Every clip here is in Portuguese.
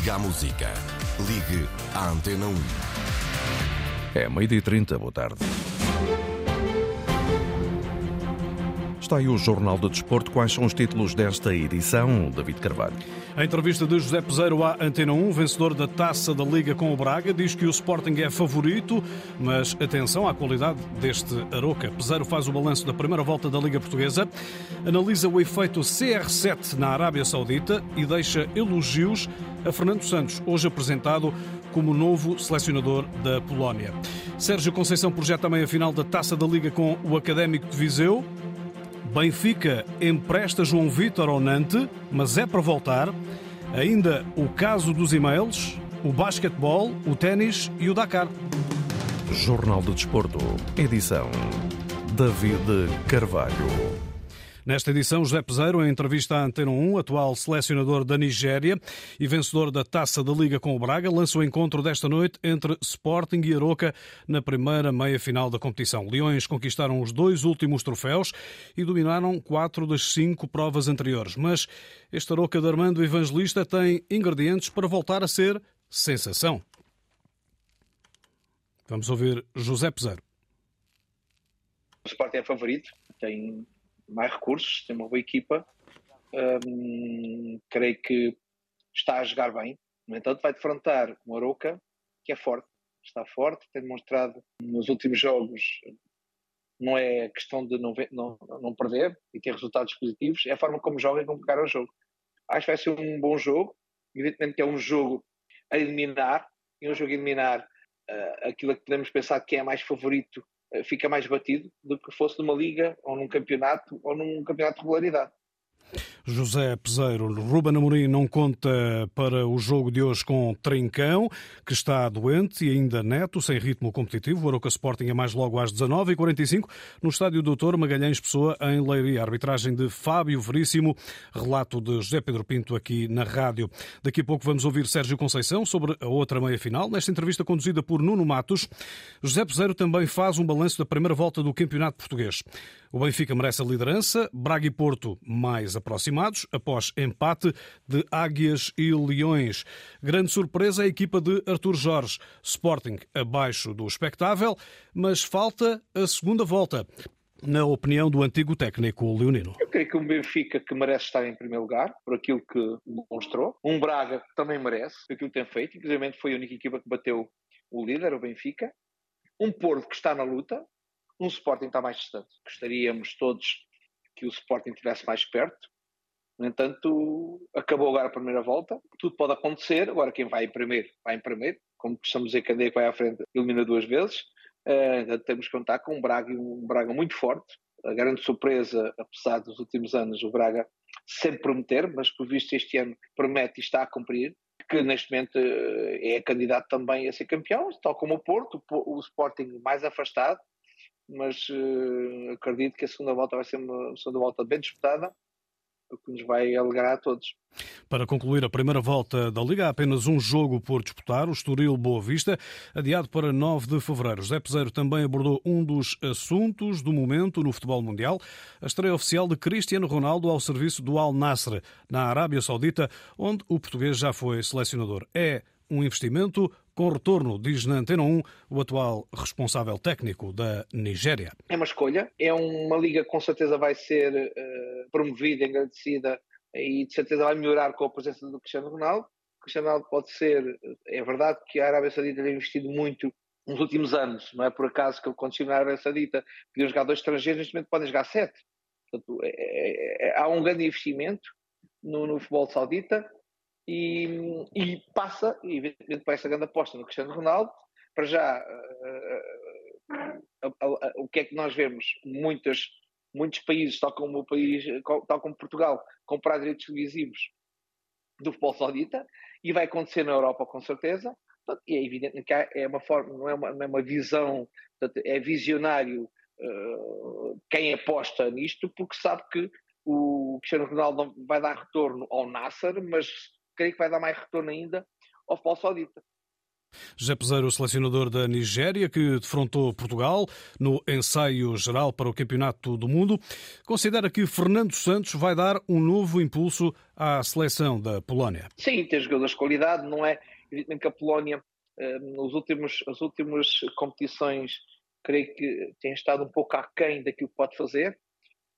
Liga à Música. Ligue à Antena 1. É meio-dia e 30, boa tarde. Está aí o Jornal do Desporto. Quais são os títulos desta edição, David Carvalho? A entrevista de José Peseiro à Antena 1, vencedor da Taça da Liga com o Braga, diz que o Sporting é favorito, mas atenção à qualidade deste Aroca. Peseiro faz o balanço da primeira volta da Liga Portuguesa, analisa o efeito CR7 na Arábia Saudita e deixa elogios a Fernando Santos, hoje apresentado como novo selecionador da Polónia. Sérgio Conceição projeta a meia-final da Taça da Liga com o Académico de Viseu. Benfica empresta João Vitor ao mas é para voltar. Ainda o caso dos e-mails, o basquetebol, o ténis e o Dakar. Jornal do Desporto, edição David Carvalho. Nesta edição, José Peseiro, em entrevista à Antena 1, atual selecionador da Nigéria e vencedor da Taça da Liga com o Braga, lança o encontro desta noite entre Sporting e Aroca na primeira meia-final da competição. Leões conquistaram os dois últimos troféus e dominaram quatro das cinco provas anteriores. Mas este Aroca de Armando Evangelista tem ingredientes para voltar a ser sensação. Vamos ouvir José Peseiro. O Sporting é favorito, tem mais recursos, tem uma boa equipa. Um, creio que está a jogar bem. No entanto, vai defrontar um Aroca que é forte, está forte, tem demonstrado nos últimos jogos. Não é questão de não, não, não perder e ter resultados positivos, é a forma como joga e como pegar o jogo. Acho que vai ser um bom jogo. Evidentemente que é um jogo a eliminar, e um jogo a eliminar uh, aquilo que podemos pensar que é mais favorito fica mais batido do que fosse numa liga ou num campeonato ou num campeonato de regularidade. José Peseiro, Ruben Amorim não conta para o jogo de hoje com Trincão, que está doente e ainda neto, sem ritmo competitivo. O Aroca Sporting é mais logo às 19h45 no estádio Doutor Magalhães Pessoa, em Leiria. Arbitragem de Fábio Veríssimo, relato de José Pedro Pinto aqui na rádio. Daqui a pouco vamos ouvir Sérgio Conceição sobre a outra meia-final. Nesta entrevista conduzida por Nuno Matos, José Peseiro também faz um balanço da primeira volta do Campeonato Português. O Benfica merece a liderança, Braga e Porto mais aproximados, após empate de Águias e Leões. Grande surpresa a equipa de Artur Jorge. Sporting abaixo do expectável, mas falta a segunda volta. Na opinião do antigo técnico Leonino. Eu creio que um Benfica que merece estar em primeiro lugar, por aquilo que demonstrou. Um Braga que também merece, por aquilo que tem feito. Inclusive foi a única equipa que bateu o líder, o Benfica. Um Porto que está na luta, um Sporting está mais distante. Gostaríamos todos que o Sporting estivesse mais perto. No entanto, acabou agora a primeira volta. Tudo pode acontecer. Agora, quem vai em primeiro, vai em primeiro. Como costumamos dizer, quem vai à frente elimina duas vezes. Uh, temos que contar com um Braga, um Braga muito forte. A grande surpresa, apesar dos últimos anos, o Braga sempre prometer, mas por visto este ano promete e está a cumprir, que neste momento eh, é candidato também a ser campeão, tal como o Porto, o Sporting mais afastado, mas uh, acredito que a segunda volta vai ser uma segunda volta bem disputada, o que nos vai alegrar a todos. Para concluir a primeira volta da Liga, há apenas um jogo por disputar, o Estoril Boa Vista, adiado para 9 de fevereiro. José Peseiro também abordou um dos assuntos do momento no futebol mundial, a estreia oficial de Cristiano Ronaldo ao serviço do Al Nassr, na Arábia Saudita, onde o português já foi selecionador. É um investimento com retorno, diz na Antena 1 o atual responsável técnico da Nigéria. É uma escolha, é uma liga que com certeza vai ser uh, promovida, engrandecida e de certeza vai melhorar com a presença do Cristiano Ronaldo. O Cristiano Ronaldo pode ser, é verdade que a Arábia Saudita tem investido muito nos últimos anos, não é por acaso que quando chegou na Arábia Saudita podiam jogar dois estrangeiros, neste momento podem jogar sete. Portanto, é, é, é, há um grande investimento no, no futebol saudita e, e passa, evidentemente, para essa grande aposta no Cristiano Ronaldo. Para já, uh, uh, uh, o que é que nós vemos? Muitas, muitos países, tal como o país, tal como Portugal, comprar direitos televisivos do futebol saudita e vai acontecer na Europa com certeza. E é evidente que é uma forma, não é uma, não é uma visão, é visionário quem aposta nisto, porque sabe que o Cristiano Ronaldo vai dar retorno ao Nasser, mas creio que vai dar mais retorno ainda ao futebol saudita. José Peseiro, selecionador da Nigéria, que defrontou Portugal no ensaio geral para o Campeonato do Mundo, considera que Fernando Santos vai dar um novo impulso à seleção da Polónia. Sim, tem jogadores de qualidade, não é? Evidentemente que a Polónia, eh, nos últimos, as últimas competições, creio que tem estado um pouco aquém daquilo que pode fazer.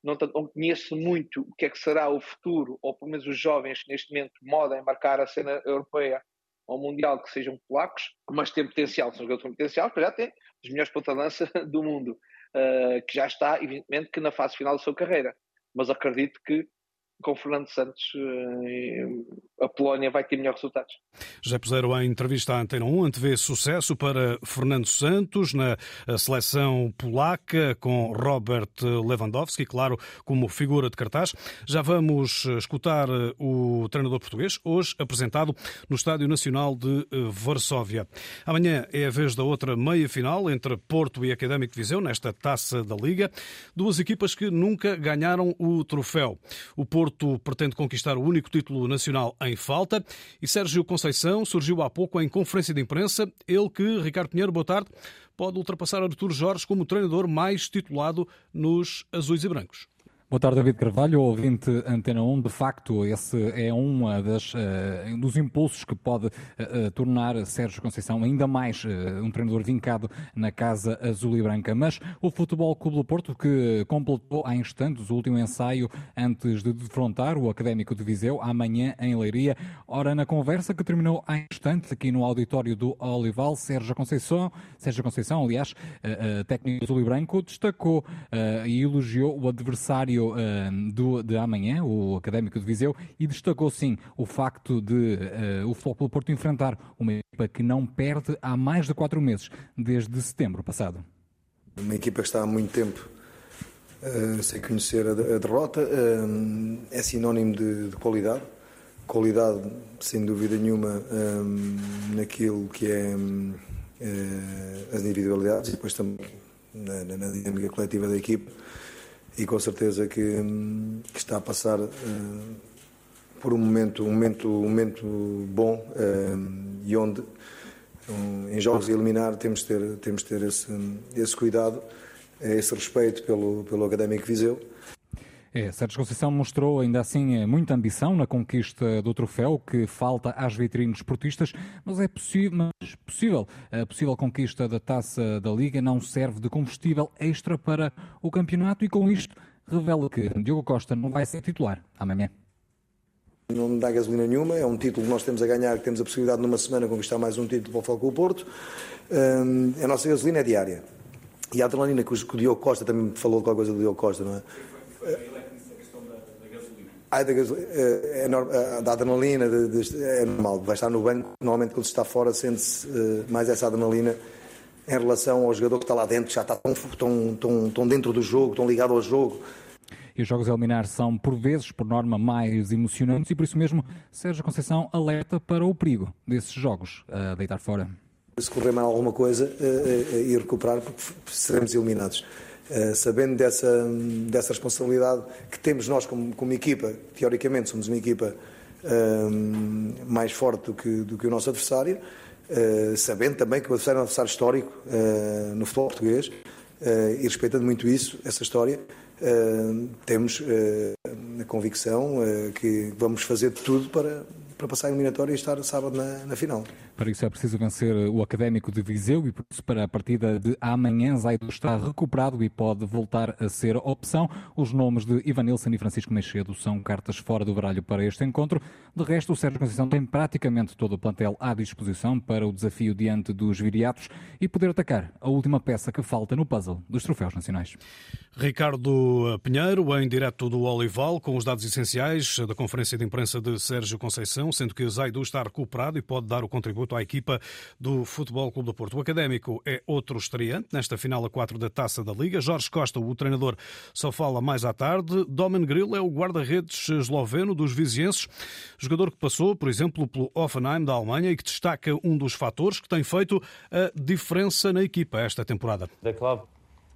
Não, não conheço muito o que é que será o futuro, ou pelo menos os jovens que neste momento modem marcar a cena europeia ao Mundial que sejam polacos, mas têm potencial, são jogadores com potencial, para já tem os melhores ponta-lança do mundo, uh, que já está, evidentemente, que na fase final da sua carreira. Mas acredito que com Fernando Santos eh, a Polónia vai ter melhores resultados. José Peseiro, em entrevista à Antena 1, antevê sucesso para Fernando Santos na seleção polaca, com Robert Lewandowski, claro, como figura de cartaz. Já vamos escutar eh, o treinador português, hoje apresentado no Estádio Nacional de eh, Varsóvia. Amanhã é a vez da outra meia-final entre Porto e Académico de Viseu, nesta taça da Liga. Duas equipas que nunca ganharam o troféu. O Porto Porto pretende conquistar o único título nacional em falta e Sérgio Conceição surgiu há pouco em conferência de imprensa. Ele que, Ricardo Pinheiro, boa tarde, pode ultrapassar Artur Jorge como treinador mais titulado nos azuis e brancos. Boa tarde, David Carvalho, ouvinte Antena 1. De facto, esse é das, uh, dos impulsos que pode uh, tornar Sérgio Conceição ainda mais uh, um treinador vincado na Casa Azul e Branca. Mas o Futebol Clube do Porto, que completou há instantes o último ensaio antes de defrontar o Académico de Viseu, amanhã em Leiria. Ora, na conversa que terminou há instantes aqui no auditório do Olival, Sérgio Conceição, Sérgio Conceição aliás, técnico azul e branco, destacou e elogiou o adversário uh, do, de amanhã, o Académico de Viseu, e destacou sim o facto de uh, o Futebol Porto enfrentar uma equipa que não perde há mais de quatro meses, desde setembro passado. Uma equipa que está há muito tempo uh, sem conhecer a, a derrota, uh, é sinónimo de, de, qualidade. Qualidade, sem dúvida nenhuma, um, naquilo que é as individualidades e depois também na, na, na dinâmica coletiva da equipa e com certeza que, que está a passar uh, por um momento, um momento, um momento bom uh, e onde um, em jogos a eliminar temos de ter, temos de ter esse, esse cuidado, esse respeito pelo, pelo Académico Viseu é, Sérgio Conceição mostrou ainda assim eh, muita ambição na conquista do troféu que falta às vitrines esportistas, mas é possível, mas possível. A possível conquista da taça da Liga não serve de combustível extra para o campeonato e com isto revela que Diogo Costa não vai ser titular amanhã. Não me dá gasolina nenhuma, é um título que nós temos a ganhar, que temos a possibilidade numa semana conquistar mais um título para o Foco Porto. Um, a nossa gasolina é diária. E a adrenalina que o Diogo Costa também falou de qualquer coisa do Diogo Costa, não é? Ai, da, é, é, da adrenalina, de, de, é normal. Vai estar no banco, normalmente quando se está fora sente-se uh, mais essa adrenalina em relação ao jogador que está lá dentro, que já está tão, tão, tão, tão dentro do jogo, tão ligado ao jogo. E os jogos a eliminar são, por vezes, por norma, mais emocionantes e por isso mesmo Sérgio Conceição alerta para o perigo desses jogos a deitar fora. Se correr mal alguma coisa uh, uh, e recuperar, porque seremos eliminados. Eh, sabendo dessa, dessa responsabilidade que temos nós como, como equipa, teoricamente somos uma equipa uh, mais forte do que, do que o nosso adversário, uh, sabendo também que o adversário é um adversário histórico no futebol português e respeitando muito isso, essa história, temos a convicção que vamos fazer tudo para, para passar a eliminatória e estar sábado na, na final. Para isso é preciso vencer o Académico de Viseu e por isso para a partida de amanhã Zaido está recuperado e pode voltar a ser opção. Os nomes de Ivan Nilsson e Francisco Meixedo são cartas fora do baralho para este encontro. De resto, o Sérgio Conceição tem praticamente todo o plantel à disposição para o desafio diante dos viriatos e poder atacar a última peça que falta no puzzle dos troféus nacionais. Ricardo Pinheiro, em direto do Olival, com os dados essenciais da conferência de imprensa de Sérgio Conceição, sendo que Zaidu está recuperado e pode dar o contributo à equipa do Futebol Clube do Porto. O Académico é outro estreante nesta final a 4 da Taça da Liga. Jorge Costa, o treinador, só fala mais à tarde. Domen Grill é o guarda-redes esloveno dos vizienses, jogador que passou, por exemplo, pelo Offenheim da Alemanha e que destaca um dos fatores que tem feito a diferença na equipa esta temporada. The club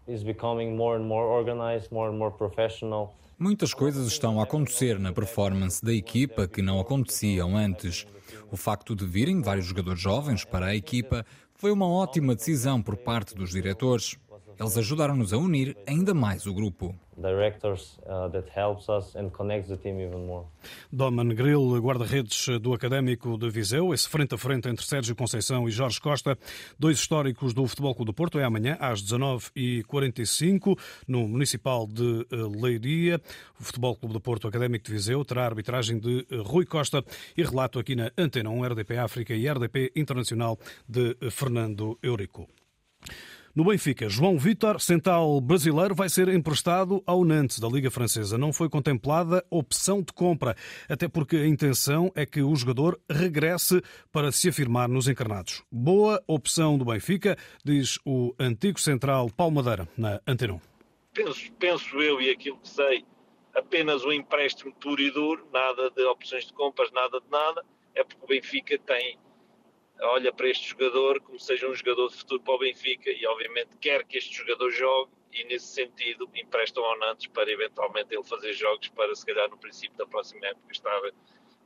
is becoming more and more organized, more and more professional. Muitas coisas estão a acontecer na performance da equipa que não aconteciam antes. O facto de virem vários jogadores jovens para a equipa foi uma ótima decisão por parte dos diretores. Eles ajudaram-nos a unir ainda mais o grupo. Directors uh. Doman Grill, guarda-redes do Académico de Viseu, esse frente a frente entre Sérgio Conceição e Jorge Costa, dois históricos do Futebol Clube do Porto, é amanhã às 19h45 no Municipal de uh, Leiria. O Futebol Clube do Porto Académico de Viseu terá a arbitragem de uh, Rui Costa e relato aqui na Antena 1 RDP África e RDP Internacional de Fernando Eurico. No Benfica, João Vitor, central brasileiro, vai ser emprestado ao Nantes da Liga Francesa. Não foi contemplada opção de compra, até porque a intenção é que o jogador regresse para se afirmar nos encarnados. Boa opção do Benfica, diz o antigo central Paulo Madeira, na Antenon. Penso, penso eu e aquilo que sei, apenas um empréstimo puro e duro, nada de opções de compras, nada de nada, é porque o Benfica tem olha para este jogador como seja um jogador de futuro para o Benfica e obviamente quer que este jogador jogue e nesse sentido emprestam ao Nantes para eventualmente ele fazer jogos para se calhar no princípio da próxima época estar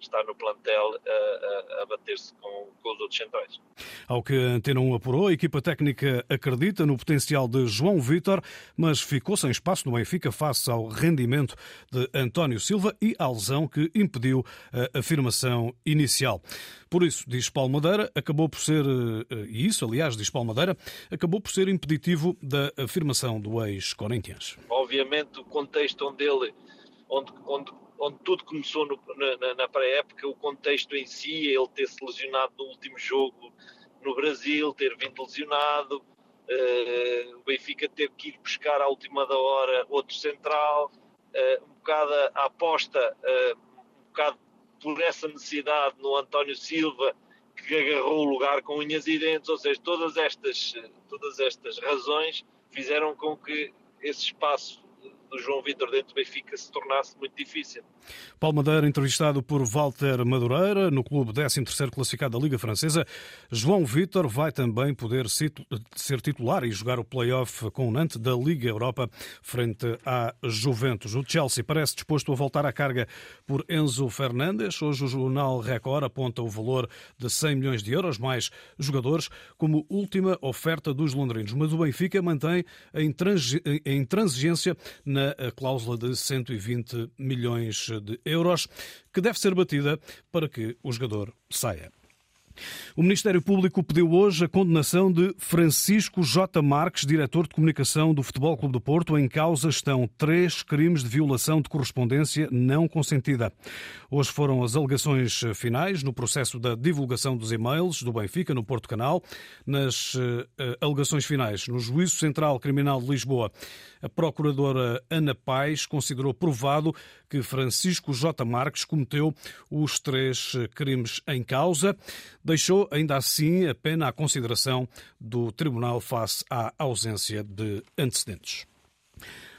está no plantel a, a, a bater-se com, com, os outros centrais. Ao que a Antena 1 apurou, a equipa técnica acredita no potencial de João Vitor, mas ficou sem espaço no Benfica face ao rendimento de António Silva e à lesão que impediu a afirmação inicial. Por isso, diz Paulo Madeira, acabou por ser, eh, e isso, aliás, diz Paulo Madeira, acabou por ser impeditivo da afirmação do ex-Corinthians. Obviamente, o contexto onde ele, onde, onde onde tudo começou no, na, na pré-época, o contexto em si, ele ter se lesionado no último jogo no Brasil, ter vindo lesionado, uh, o Benfica ter que ir buscar à última da hora outro central, uh, um bocado a aposta, uh, um bocado por essa necessidade no António Silva, que agarrou o lugar com unhas e dentes, ou seja, todas estas, todas estas razões fizeram com que esse espaço do João Vitor dentro do Benfica se tornasse muito difícil. Paulo Madeira, entrevistado por Walter Madureira, no clube 13º classificado da Liga Francesa. João Vitor vai também poder ser titular e jogar o play-off com o Nantes da Liga Europa frente à Juventus. O Chelsea parece disposto a voltar à carga por Enzo Fernandes. Hoje o jornal Record aponta o valor de 100 milhões de euros, mais jogadores, como última oferta dos londrinos. Mas o Benfica mantém a intransigência na na cláusula de 120 milhões de euros, que deve ser batida para que o jogador saia. O Ministério Público pediu hoje a condenação de Francisco J. Marques, diretor de comunicação do Futebol Clube do Porto. Em causa estão três crimes de violação de correspondência não consentida. Hoje foram as alegações finais no processo da divulgação dos e-mails do Benfica no Porto Canal. Nas uh, alegações finais, no Juízo Central Criminal de Lisboa, a procuradora Ana Pais considerou provado que Francisco J. Marques cometeu os três crimes em causa deixou ainda assim a pena à consideração do Tribunal face à ausência de antecedentes.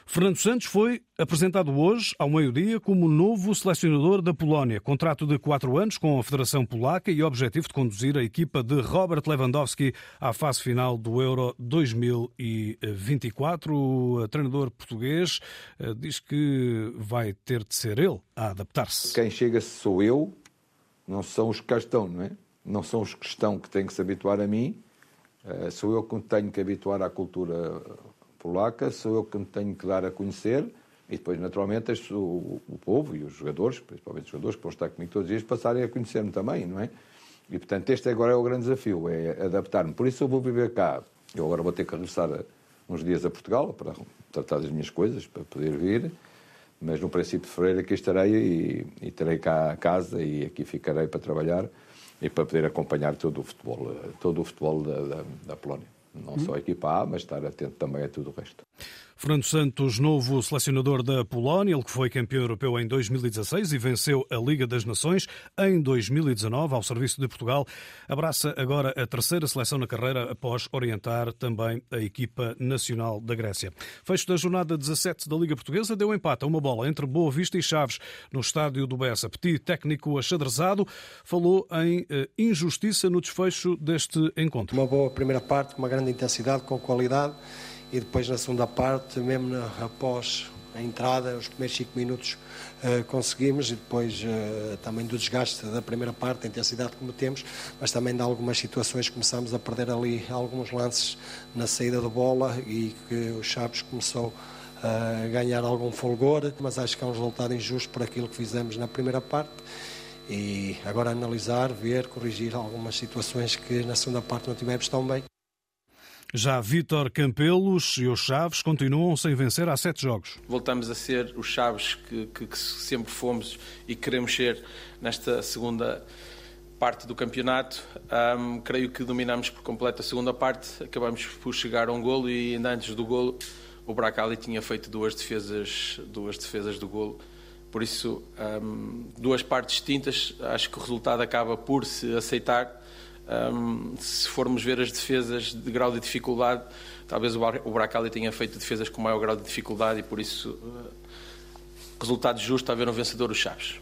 Fernando Santos foi apresentado hoje, ao meio-dia, como novo selecionador da Polónia. Contrato de quatro anos com a Federação Polaca e objetivo de conduzir a equipa de Robert Lewandowski à fase final do Euro 2024. O treinador português eh, diz que vai ter de ser ele a adaptar-se. Quem chega sou eu, não são os que cá estão, não é? Não são os que estão que têm que se habituar a mim, uh, sou eu que tenho que habituar à cultura polaca, sou eu que tenho que dar a conhecer e depois, naturalmente, o, o, povo e os jogadores, principalmente os jogadores que vão estar comigo todos os dias, passarem a conhecer-me também, não é? E, portanto, este agora é o grande desafio, é adaptar-me. Por isso eu vou viver cá. Eu agora vou ter que regressar uns dias a Portugal para tratar das minhas coisas, para poder vir mas no princípio de fevereiro aqui estarei e, e terei cá a casa e aqui ficarei para trabalhar e para poder acompanhar todo o futebol, todo o futebol da, da, da Polónia. Não só a equipa A, mas estar atento também a tudo o resto. Fernando Santos, novo selecionador da Polónia, ele que foi campeão europeu em 2016 e venceu a Liga das Nações em 2019 ao serviço de Portugal, abraça agora a terceira seleção na carreira após orientar também a equipa nacional da Grécia. Fecho da jornada 17 da Liga Portuguesa deu empate a uma bola entre Boa Vista e Chaves no estádio do Bessa. Petit, técnico achadrezado, falou em eh, injustiça no desfecho deste encontro. Uma boa primeira parte, com uma grande intensidade, com qualidade e depois na segunda parte, mesmo na, após a entrada, os primeiros 5 minutos uh, conseguimos. E depois uh, também do desgaste da primeira parte, da intensidade que metemos, mas também de algumas situações começámos a perder ali alguns lances na saída da bola e que o Chaves começou a ganhar algum folgor, mas acho que é um resultado injusto por aquilo que fizemos na primeira parte. E agora analisar, ver, corrigir algumas situações que na segunda parte não tivemos tão bem. Já Vítor Campelos e os Chaves continuam sem vencer há sete jogos. Voltamos a ser os Chaves que, que, que sempre fomos e queremos ser nesta segunda parte do campeonato. Um, creio que dominamos por completo a segunda parte, acabamos por chegar a um golo e ainda antes do golo o Bracali tinha feito duas defesas, duas defesas do golo. Por isso, um, duas partes distintas, acho que o resultado acaba por se aceitar um, se formos ver as defesas de grau de dificuldade, talvez o Bracali tenha feito defesas com maior grau de dificuldade e por isso uh, resultado justo haver um vencedor os Chaves.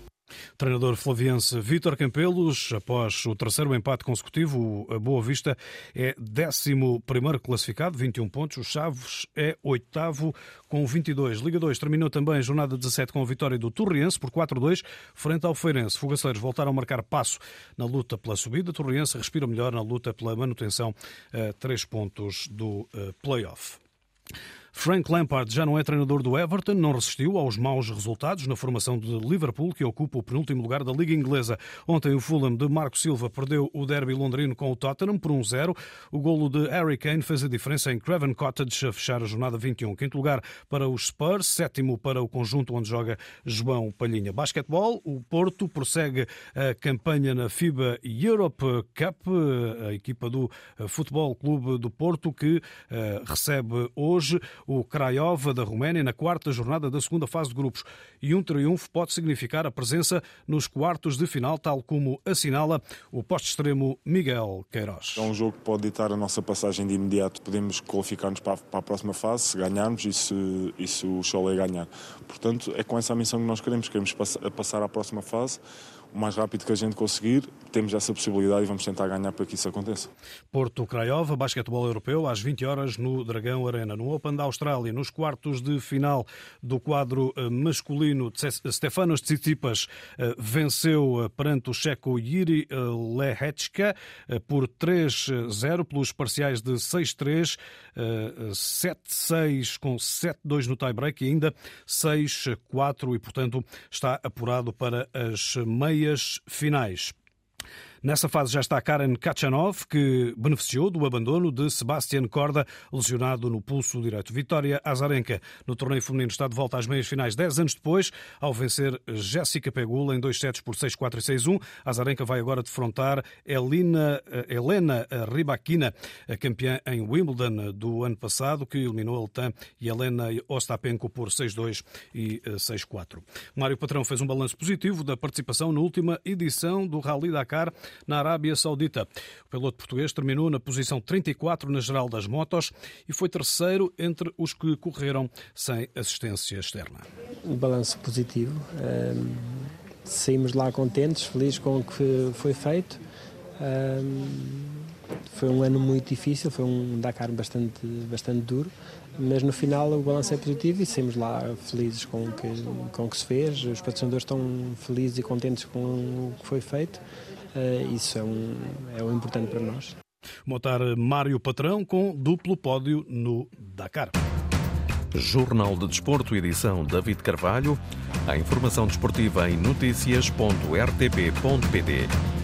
Treinador flaviense Vítor Campelos, após o terceiro empate consecutivo, a Boa Vista é 11 classificado, 21 pontos. O Chaves é oitavo com 22. Liga 2 terminou também a jornada 17 com a vitória do Torriense por 4-2 frente ao Feirense. Fogaceiros voltaram a marcar passo na luta pela subida. Torriense respira melhor na luta pela manutenção a três pontos do eh, play-off. Frank Lampard já não é treinador do Everton, não resistiu aos maus resultados na formação de Liverpool, que ocupa o penúltimo lugar da Liga Inglesa. Ontem o Fulham de Marco Silva perdeu o derby londrino com o Tottenham por 1-0. O golo de Harry Kane fez a diferença em Craven Cottage a fechar a jornada 21. Quinto lugar para os Spurs, sétimo para o conjunto onde joga João Palhinha. Basquetebol, o Porto prossegue a campanha na FIBA Europe Cup, a equipa do Futebol Clube do Porto que eh, recebe hoje o Craiova da Roménia na quarta jornada da segunda fase de grupos. E um triunfo pode significar a presença nos quartos de final, tal como assinala o posto-extremo Miguel Queiroz. É um jogo que pode ditar a nossa passagem de imediato. Podemos qualificar-nos para, a próxima fase se ganharmos e se, e se o Cholet ganhar. Portanto, é com essa missão que nós queremos. Queremos passar à próxima fase o mais rápido que a gente conseguir, temos essa possibilidade e vamos tentar ganhar para que isso aconteça. Porto Craiova, basquetebol europeu, às 20 horas no Dragão Arena. No Open da Austrália, nos quartos de final do quadro eh, masculino, Stefanos Tsitsipas eh, venceu eh, perante o checo Yiri Lehechka por 3-0 pelos parciais de 6-3, 7-6 com 7-2 no tie-break e ainda 6-4 e, portanto, está apurado para as meias meias finais. Nessa fase já está Karen Kachanov, que beneficiou do abandono de Sebastian Korda, lesionado no pulso direito. Vitória Azarenka, no torneio feminino, está de volta às meias finais 10 anos depois, ao vencer Jéssica Pegula em dois sets por 6-4 e 6-1. Azarenka vai agora defrontar Elina, eh, Helena Rybakina, a campeã em Wimbledon do ano passado, que eliminou a Letan e Helena Ostapenko por 6-2 e 6-4. Eh, Mário Patrão fez um balanço positivo da participação na última edição do Rally Dakar na Arábia Saudita. O piloto português terminou na posição 34 na geral das motos e foi terceiro entre os que correram sem assistência externa. Um balanço positivo. Um, saímos lá contentes, felizes com o que foi feito. Um, foi um ano muito difícil, foi um Dakar bastante, bastante duro, mas no final o balanço é positivo e saímos lá felizes com o que, com o que se fez. Os patrocinadores estão felizes e contentes com o que foi feito. Uh, isso é, um, é um importante para nós. Motar Mário Patrão com duplo pódio no Dakar. Jornal de Desporto, edição David Carvalho. A informação desportiva em notícias.rtp.pt.